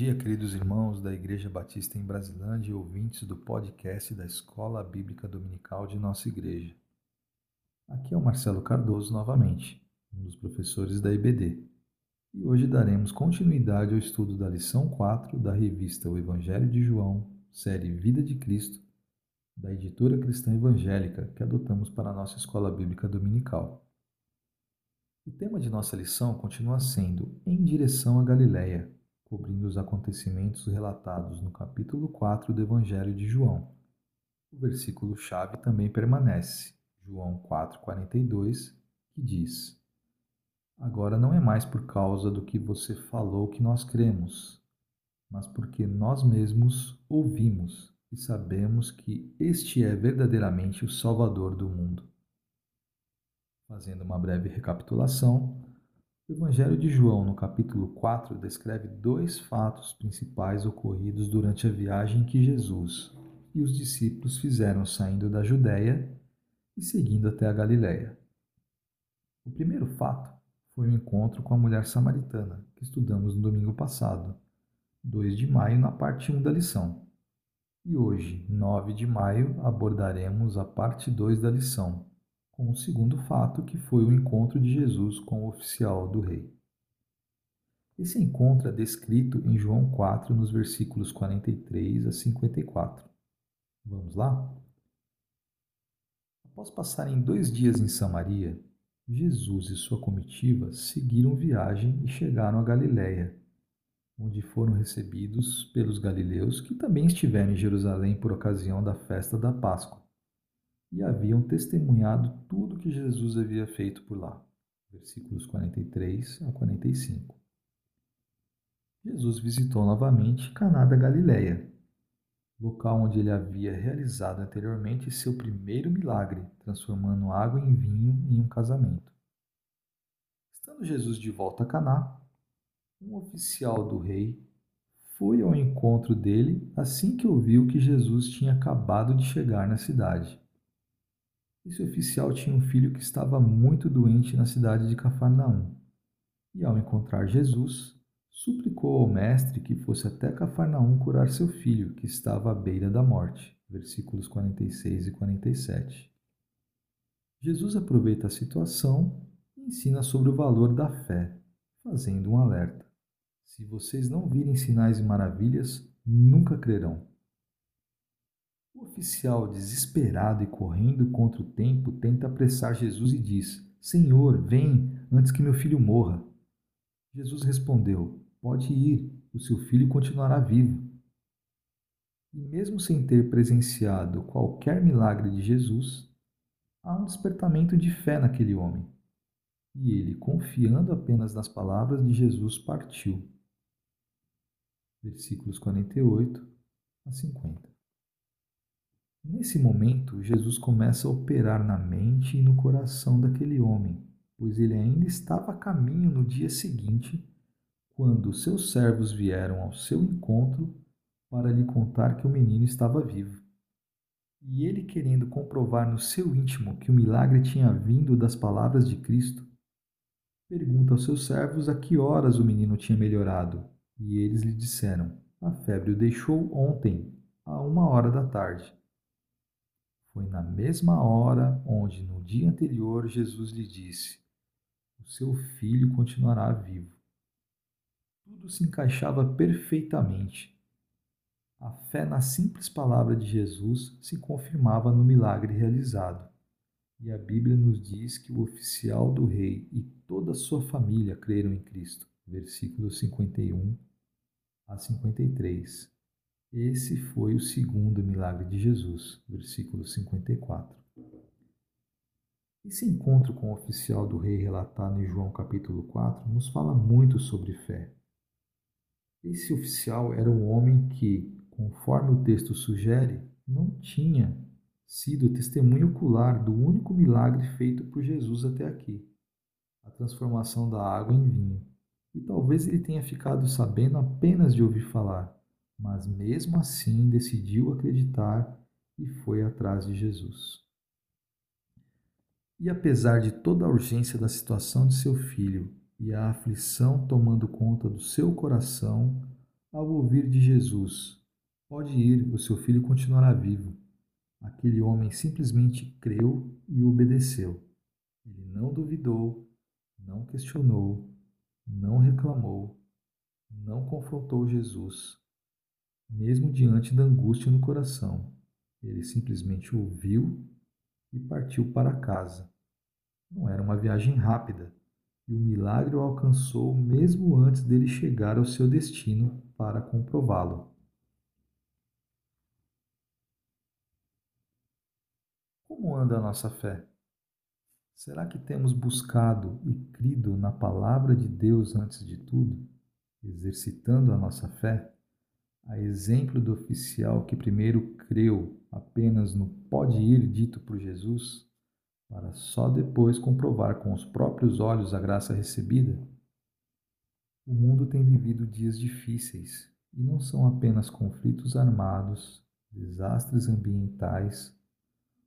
dia, queridos irmãos da Igreja Batista em Brasilândia e ouvintes do podcast da Escola Bíblica Dominical de nossa igreja. Aqui é o Marcelo Cardoso novamente, um dos professores da IBD. E hoje daremos continuidade ao estudo da lição 4 da revista O Evangelho de João, série Vida de Cristo, da editora cristã evangélica que adotamos para a nossa Escola Bíblica Dominical. O tema de nossa lição continua sendo Em direção a Galiléia cobrindo os acontecimentos relatados no capítulo 4 do Evangelho de João. O versículo-chave também permanece, João 4,42, que diz: Agora não é mais por causa do que você falou que nós cremos, mas porque nós mesmos ouvimos e sabemos que este é verdadeiramente o Salvador do mundo. Fazendo uma breve recapitulação, o Evangelho de João, no capítulo 4, descreve dois fatos principais ocorridos durante a viagem que Jesus e os discípulos fizeram saindo da Judéia e seguindo até a Galiléia. O primeiro fato foi o encontro com a mulher samaritana, que estudamos no domingo passado, 2 de maio, na parte 1 da lição. E hoje, 9 de maio, abordaremos a parte 2 da lição, com o segundo fato, que foi o encontro de Jesus com o oficial do rei. Esse encontro é descrito em João 4, nos versículos 43 a 54. Vamos lá? Após passarem dois dias em Samaria, Jesus e sua comitiva seguiram viagem e chegaram a Galiléia, onde foram recebidos pelos galileus que também estiveram em Jerusalém por ocasião da festa da Páscoa e haviam testemunhado tudo que Jesus havia feito por lá. Versículos 43 a 45. Jesus visitou novamente Caná da Galileia, local onde ele havia realizado anteriormente seu primeiro milagre, transformando água em vinho em um casamento. Estando Jesus de volta a Caná, um oficial do rei foi ao encontro dele assim que ouviu que Jesus tinha acabado de chegar na cidade. Esse oficial tinha um filho que estava muito doente na cidade de Cafarnaum. E ao encontrar Jesus, suplicou ao mestre que fosse até Cafarnaum curar seu filho, que estava à beira da morte. Versículos 46 e 47. Jesus aproveita a situação e ensina sobre o valor da fé, fazendo um alerta. Se vocês não virem sinais e maravilhas, nunca crerão. Oficial, desesperado e correndo contra o tempo, tenta apressar Jesus e diz: Senhor, vem antes que meu filho morra. Jesus respondeu: Pode ir, o seu filho continuará vivo. E mesmo sem ter presenciado qualquer milagre de Jesus, há um despertamento de fé naquele homem. E ele, confiando apenas nas palavras de Jesus, partiu. Versículos 48 a 50. Nesse momento, Jesus começa a operar na mente e no coração daquele homem, pois ele ainda estava a caminho no dia seguinte, quando seus servos vieram ao seu encontro para lhe contar que o menino estava vivo. E ele, querendo comprovar no seu íntimo que o milagre tinha vindo das palavras de Cristo, pergunta aos seus servos a que horas o menino tinha melhorado. E eles lhe disseram: A febre o deixou ontem, a uma hora da tarde. Foi na mesma hora onde, no dia anterior, Jesus lhe disse: O seu filho continuará vivo. Tudo se encaixava perfeitamente. A fé na simples palavra de Jesus se confirmava no milagre realizado. E a Bíblia nos diz que o oficial do rei e toda a sua família creram em Cristo. Versículos 51 a 53. Esse foi o segundo milagre de Jesus, versículo 54. Esse encontro com o oficial do rei relatado em João capítulo 4 nos fala muito sobre fé. Esse oficial era um homem que, conforme o texto sugere, não tinha sido testemunho ocular do único milagre feito por Jesus até aqui, a transformação da água em vinho. E talvez ele tenha ficado sabendo apenas de ouvir falar mas mesmo assim decidiu acreditar e foi atrás de Jesus. E apesar de toda a urgência da situação de seu filho e a aflição tomando conta do seu coração, Ao ouvir de Jesus, pode ir, o seu filho continuará vivo. Aquele homem simplesmente creu e obedeceu. Ele não duvidou, não questionou, não reclamou, não confrontou Jesus, mesmo diante da angústia no coração. Ele simplesmente ouviu e partiu para casa. Não era uma viagem rápida, e o milagre o alcançou mesmo antes dele chegar ao seu destino para comprová-lo. Como anda a nossa fé? Será que temos buscado e crido na palavra de Deus antes de tudo, exercitando a nossa fé? A exemplo do oficial que primeiro creu apenas no pode ir dito por Jesus, para só depois comprovar com os próprios olhos a graça recebida? O mundo tem vivido dias difíceis e não são apenas conflitos armados, desastres ambientais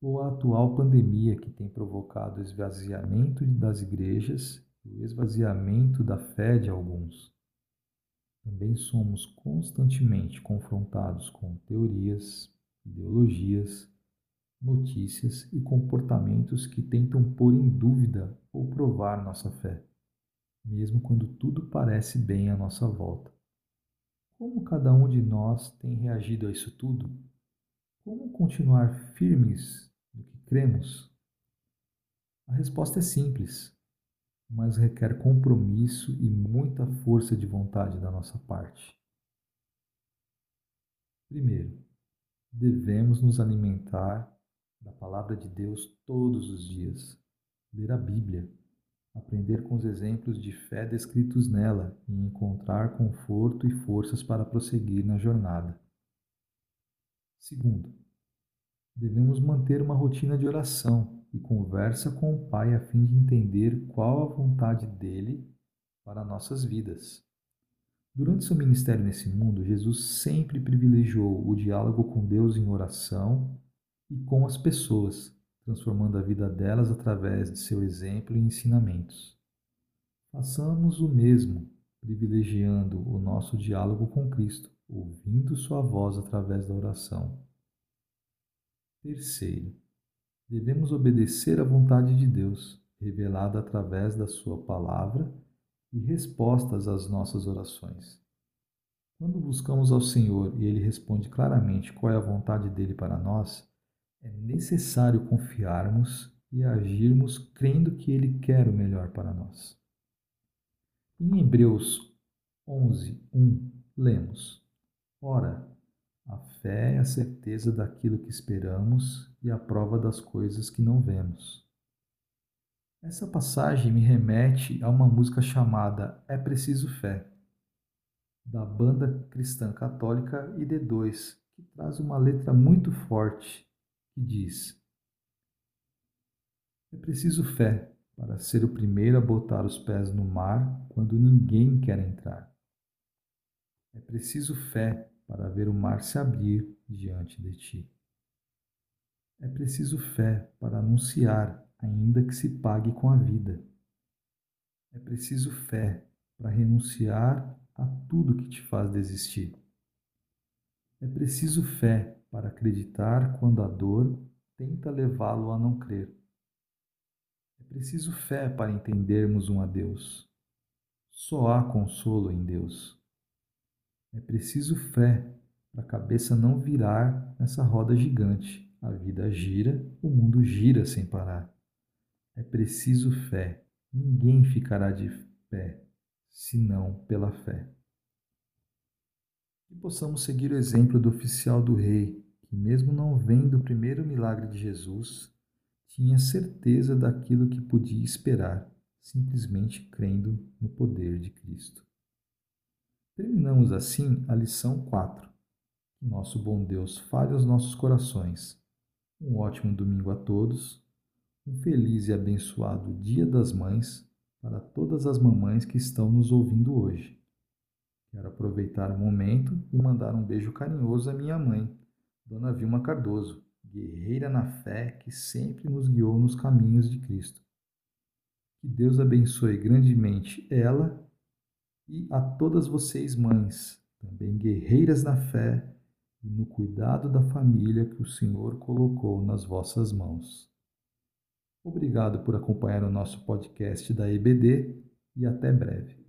ou a atual pandemia que tem provocado o esvaziamento das igrejas e o esvaziamento da fé de alguns. Também somos constantemente confrontados com teorias, ideologias, notícias e comportamentos que tentam pôr em dúvida ou provar nossa fé, mesmo quando tudo parece bem à nossa volta. Como cada um de nós tem reagido a isso tudo? Como continuar firmes no que cremos? A resposta é simples, mas requer compromisso e muita força de vontade da nossa parte. Primeiro, devemos nos alimentar da palavra de Deus todos os dias, ler a Bíblia, aprender com os exemplos de fé descritos nela e encontrar conforto e forças para prosseguir na jornada. Segundo, devemos manter uma rotina de oração e conversa com o Pai a fim de entender qual a vontade dele para nossas vidas. Durante seu ministério nesse mundo, Jesus sempre privilegiou o diálogo com Deus em oração e com as pessoas, transformando a vida delas através de seu exemplo e ensinamentos. Façamos o mesmo, privilegiando o nosso diálogo com Cristo, ouvindo Sua voz através da oração. Terceiro, devemos obedecer à vontade de Deus, revelada através da Sua palavra e respostas às nossas orações. Quando buscamos ao Senhor e Ele responde claramente qual é a vontade dele para nós, é necessário confiarmos e agirmos crendo que Ele quer o melhor para nós. Em Hebreus 11, 1, lemos: Ora, a fé é a certeza daquilo que esperamos e a prova das coisas que não vemos. Essa passagem me remete a uma música chamada É Preciso Fé, da banda cristã católica ID2, que traz uma letra muito forte que diz: É preciso fé para ser o primeiro a botar os pés no mar quando ninguém quer entrar. É preciso fé para ver o mar se abrir diante de ti. É preciso fé para anunciar, ainda que se pague com a vida. É preciso fé para renunciar a tudo que te faz desistir. É preciso fé para acreditar quando a dor tenta levá-lo a não crer. É preciso fé para entendermos um a Deus. Só há consolo em Deus. É preciso fé para a cabeça não virar nessa roda gigante. A vida gira, o mundo gira sem parar. É preciso fé. Ninguém ficará de pé, senão pela fé. Que possamos seguir o exemplo do oficial do rei, que, mesmo não vendo o primeiro milagre de Jesus, tinha certeza daquilo que podia esperar, simplesmente crendo no poder de Cristo. Terminamos assim a lição 4. Que nosso bom Deus fale aos nossos corações. Um ótimo domingo a todos. Um feliz e abençoado Dia das Mães para todas as mamães que estão nos ouvindo hoje. Quero aproveitar o momento e mandar um beijo carinhoso à minha mãe, Dona Vilma Cardoso, guerreira na fé que sempre nos guiou nos caminhos de Cristo. Que Deus abençoe grandemente ela e a todas vocês, mães, também guerreiras na fé e no cuidado da família que o Senhor colocou nas vossas mãos. Obrigado por acompanhar o nosso podcast da EBD e até breve.